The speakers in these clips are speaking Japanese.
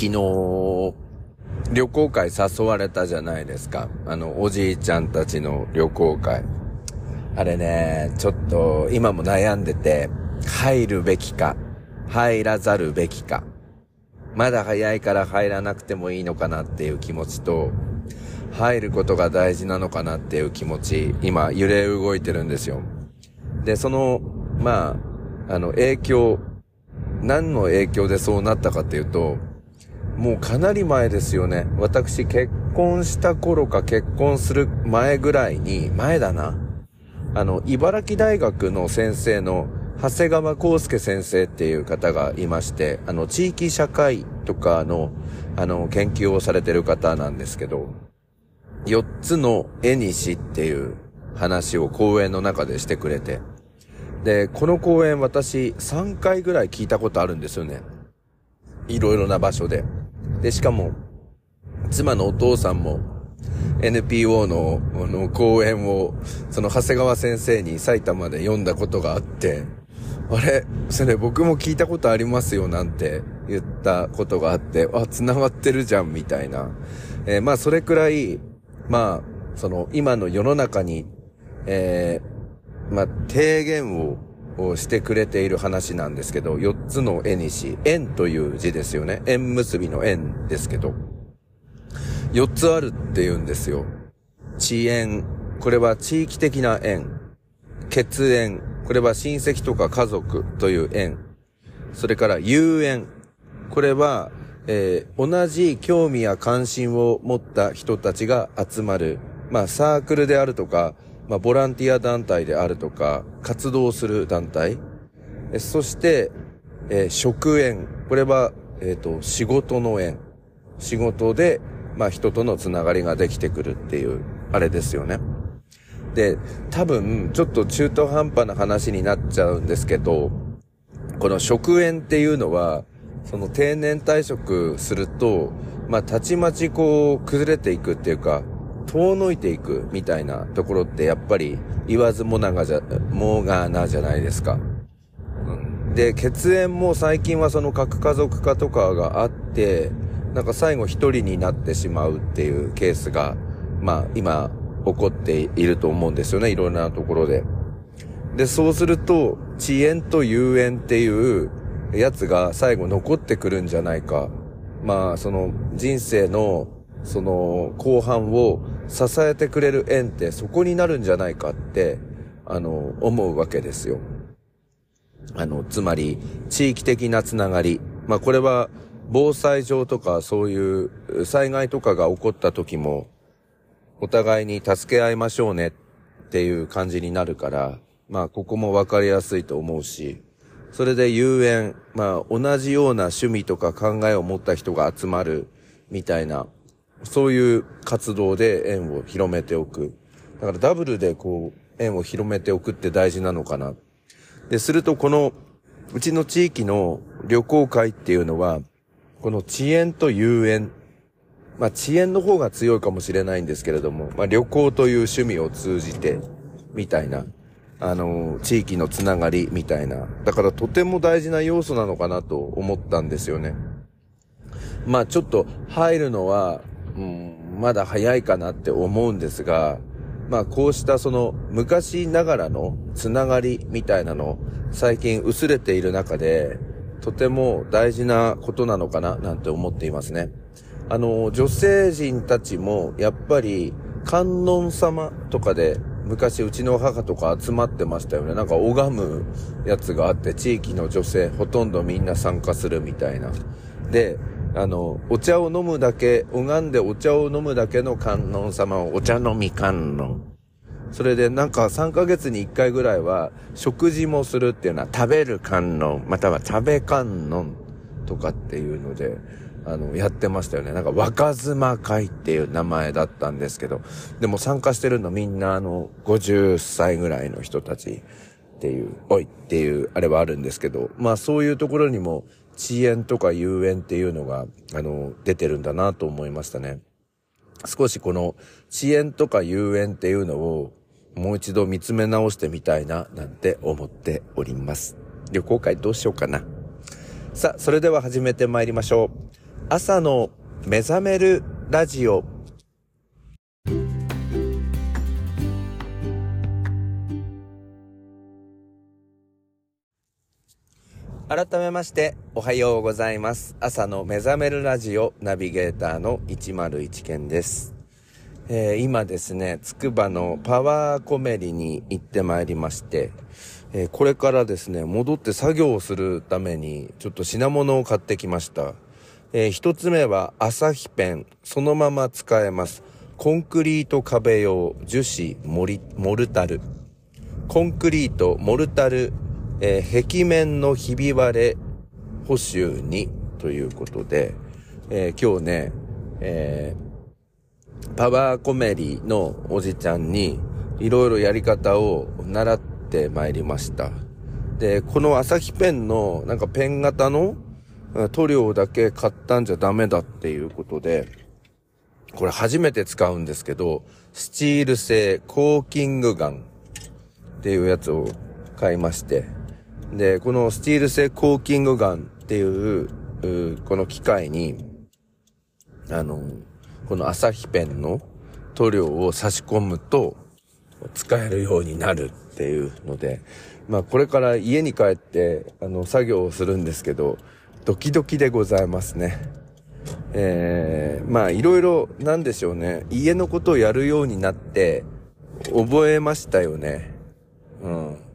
昨日、旅行会誘われたじゃないですか。あの、おじいちゃんたちの旅行会。あれね、ちょっと今も悩んでて、入るべきか、入らざるべきか。まだ早いから入らなくてもいいのかなっていう気持ちと、入ることが大事なのかなっていう気持ち、今揺れ動いてるんですよ。で、その、まあ、あの、影響、何の影響でそうなったかっていうと、もうかなり前ですよね。私結婚した頃か結婚する前ぐらいに、前だな。あの、茨城大学の先生の長谷川康介先生っていう方がいまして、あの、地域社会とかの、あの、研究をされてる方なんですけど、4つの絵にしっていう話を講演の中でしてくれて、で、この講演私3回ぐらい聞いたことあるんですよね。いろいろな場所で。で、しかも、妻のお父さんも NPO のの講演を、その長谷川先生に埼玉で読んだことがあって、あれそれ僕も聞いたことありますよなんて言ったことがあって、あ、繋がってるじゃんみたいな。えー、まあそれくらい、まあ、その今の世の中に、えー、まあ提言ををしてくれている話なんですけど、4つの絵にし、縁という字ですよね。縁結びの縁ですけど。4つあるって言うんですよ。遅延。これは地域的な縁。血縁。これは親戚とか家族という縁。それから遊縁。これは、えー、同じ興味や関心を持った人たちが集まる。まあ、サークルであるとか、まあ、ボランティア団体であるとか、活動する団体。えそして、えー、職縁。これは、えっ、ー、と、仕事の縁。仕事で、まあ人とのつながりができてくるっていう、あれですよね。で、多分、ちょっと中途半端な話になっちゃうんですけど、この食塩っていうのは、その定年退職すると、まあ、たちまちこう、崩れていくっていうか、遠のいていくみたいなところってやっぱり言わずもながじゃ、もがなじゃないですか。うん、で、血縁も最近はその核家族化とかがあって、なんか最後一人になってしまうっていうケースが、まあ今起こっていると思うんですよね、いろんなところで。で、そうすると、遅延と遊園っていうやつが最後残ってくるんじゃないか。まあ、その人生の、その後半を支えてくれる縁ってそこになるんじゃないかって、あの、思うわけですよ。あの、つまり、地域的なつながり。まあこれは、防災上とかそういう災害とかが起こった時も、お互いに助け合いましょうねっていう感じになるから、まあここもわかりやすいと思うし、それで遊園、まあ同じような趣味とか考えを持った人が集まるみたいな、そういう活動で縁を広めておく。だからダブルでこう、縁を広めておくって大事なのかな。で、するとこの、うちの地域の旅行会っていうのは、この遅延と遊園。まあ、遅延の方が強いかもしれないんですけれども、まあ、旅行という趣味を通じて、みたいな、あの、地域のつながりみたいな。だからとても大事な要素なのかなと思ったんですよね。まあ、ちょっと入るのは、うん、まだ早いかなって思うんですが、まあ、こうしたその昔ながらのつながりみたいなの、最近薄れている中で、とても大事なことなのかななんて思っていますね。あの、女性陣たちもやっぱり観音様とかで昔うちの母とか集まってましたよね。なんか拝むやつがあって地域の女性ほとんどみんな参加するみたいな。で、あの、お茶を飲むだけ、拝んでお茶を飲むだけの観音様をお茶飲み観音。それでなんか3ヶ月に1回ぐらいは食事もするっていうのは食べる観音、または食べ観音とかっていうので、あの、やってましたよね。なんか若妻会っていう名前だったんですけど、でも参加してるのみんなあの、50歳ぐらいの人たちっていう、おいっていうあれはあるんですけど、まあそういうところにも遅延とか遊園っていうのが、あの、出てるんだなと思いましたね。少しこの遅延とか遊園っていうのをもう一度見つめ直してみたいな、なんて思っております。旅行会どうしようかな。さあ、それでは始めて参りましょう。朝の目覚めるラジオ改めましておはようございます朝の目覚めるラジオナビゲーターの101健ですえー、今ですね、つくばのパワーコメリに行ってまいりまして、えー、これからですね、戻って作業をするために、ちょっと品物を買ってきました。えー、一つ目は、朝日ペン。そのまま使えます。コンクリート壁用樹脂モリモルタル。コンクリートモルタル、えー、壁面のひび割れ補修にということで、え今日ね、えーパワーコメリのおじちゃんにいろいろやり方を習ってまいりました。で、この朝日ペンのなんかペン型の塗料だけ買ったんじゃダメだっていうことで、これ初めて使うんですけど、スチール製コーキングガンっていうやつを買いまして、で、このスチール製コーキングガンっていう、うこの機械に、あの、この朝日ペンの塗料を差し込むと使えるようになるっていうので、まあこれから家に帰ってあの作業をするんですけど、ドキドキでございますね。えー、まあいろいろなんでしょうね。家のことをやるようになって覚えましたよね。うん。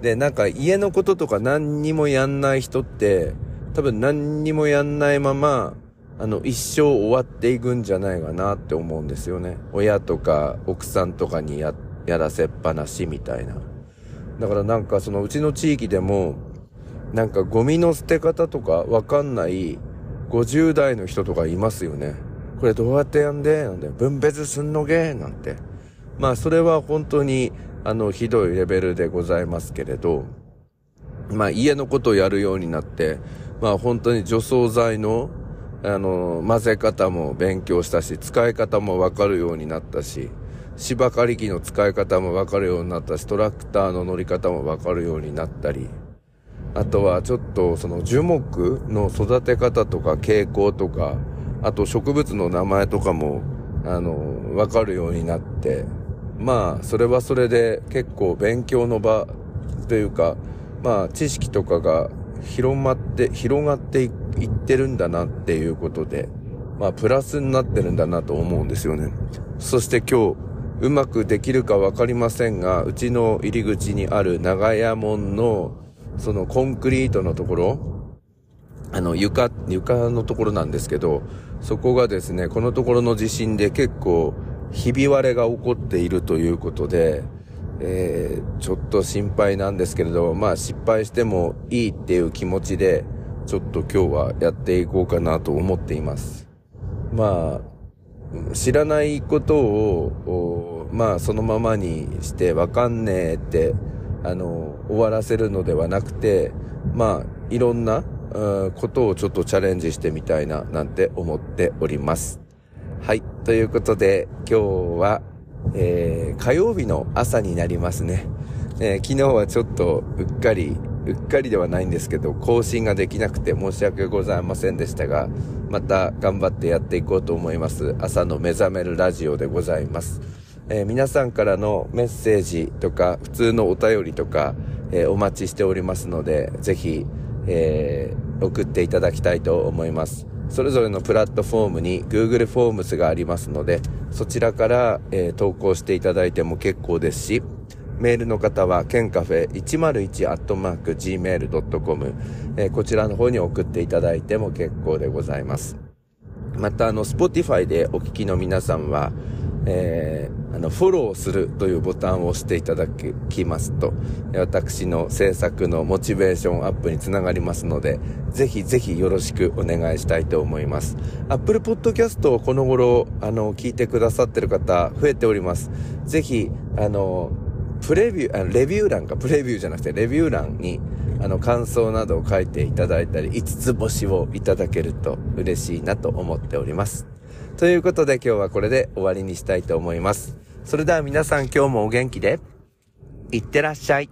で、なんか家のこととか何にもやんない人って多分何にもやんないままあの、一生終わっていくんじゃないかなって思うんですよね。親とか奥さんとかにや、やらせっぱなしみたいな。だからなんかそのうちの地域でも、なんかゴミの捨て方とかわかんない50代の人とかいますよね。これどうやってやんで？なんで、分別すんのげ？なんて。まあそれは本当にあのひどいレベルでございますけれど、まあ家のことをやるようになって、まあ本当に除草剤のあの、混ぜ方も勉強したし、使い方もわかるようになったし、芝刈り機の使い方もわかるようになったし、トラクターの乗り方もわかるようになったり、あとはちょっとその樹木の育て方とか傾向とか、あと植物の名前とかも、あの、わかるようになって、まあ、それはそれで結構勉強の場というか、まあ、知識とかが広まって、広がっていってるんだなっていうことで、まあ、プラスになってるんだなと思うんですよね。そして今日、うまくできるかわかりませんが、うちの入り口にある長屋門の、そのコンクリートのところ、あの、床、床のところなんですけど、そこがですね、このところの地震で結構、ひび割れが起こっているということで、えー、ちょっと心配なんですけれど、まあ失敗してもいいっていう気持ちで、ちょっと今日はやっていこうかなと思っています。まあ、知らないことを、まあそのままにしてわかんねえって、あの、終わらせるのではなくて、まあ、いろんな、ことをちょっとチャレンジしてみたいな、なんて思っております。ということで、今日は、えー、火曜日の朝になりますね。えー、昨日はちょっとうっかり、うっかりではないんですけど、更新ができなくて申し訳ございませんでしたが、また頑張ってやっていこうと思います。朝の目覚めるラジオでございます。えー、皆さんからのメッセージとか、普通のお便りとか、えー、お待ちしておりますので、ぜひ、えー、送っていただきたいと思います。それぞれのプラットフォームに Google フォームスがありますので、そちらから、えー、投稿していただいても結構ですし、メールの方は、ケンカフェ 101-gmail.com、えー、こちらの方に送っていただいても結構でございます。また、あの、Spotify でお聞きの皆さんは、えー、あの、フォローするというボタンを押していただきますと、私の制作のモチベーションアップにつながりますので、ぜひぜひよろしくお願いしたいと思います。Apple Podcast をこの頃、あの、聞いてくださってる方、増えております。ぜひ、あの、プレビュー、あレビュー欄か、プレビューじゃなくて、レビュー欄に、あの、感想などを書いていただいたり、5つ星をいただけると嬉しいなと思っております。ということで今日はこれで終わりにしたいと思います。それでは皆さん今日もお元気で、いってらっしゃい。